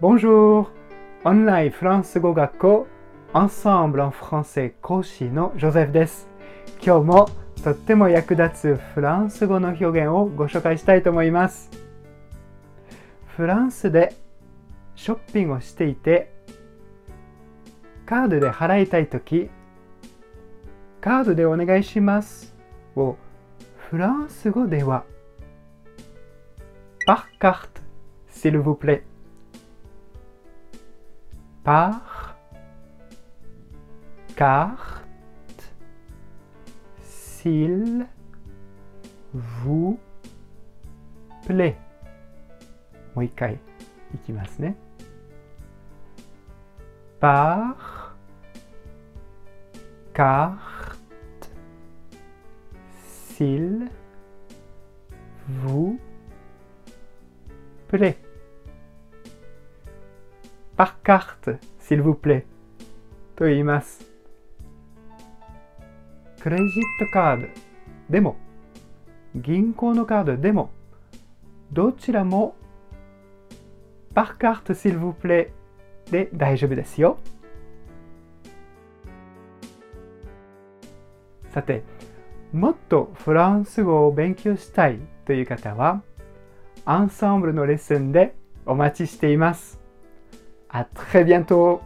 Bonjour! オンラインフランス語学校 Ensemble en français 講師のジョゼフです。今日もとっても役立つフランス語の表現をご紹介したいと思います。フランスでショッピングをしていてカードで払いたいときカードでお願いしますをフランス語では par carte s'il vous plaît par carte s'il vous plaît もう一回いきますね par carte s'il vous plaît par carte s'il vous plaît. と言いますクレジットカードでも銀行のカードでもどちらも par carte s'il vous plaît. で大丈夫ですよ。さてもっとフランス語を勉強したいという方はアンサンブルのレッスンでお待ちしています。あ très bientôt!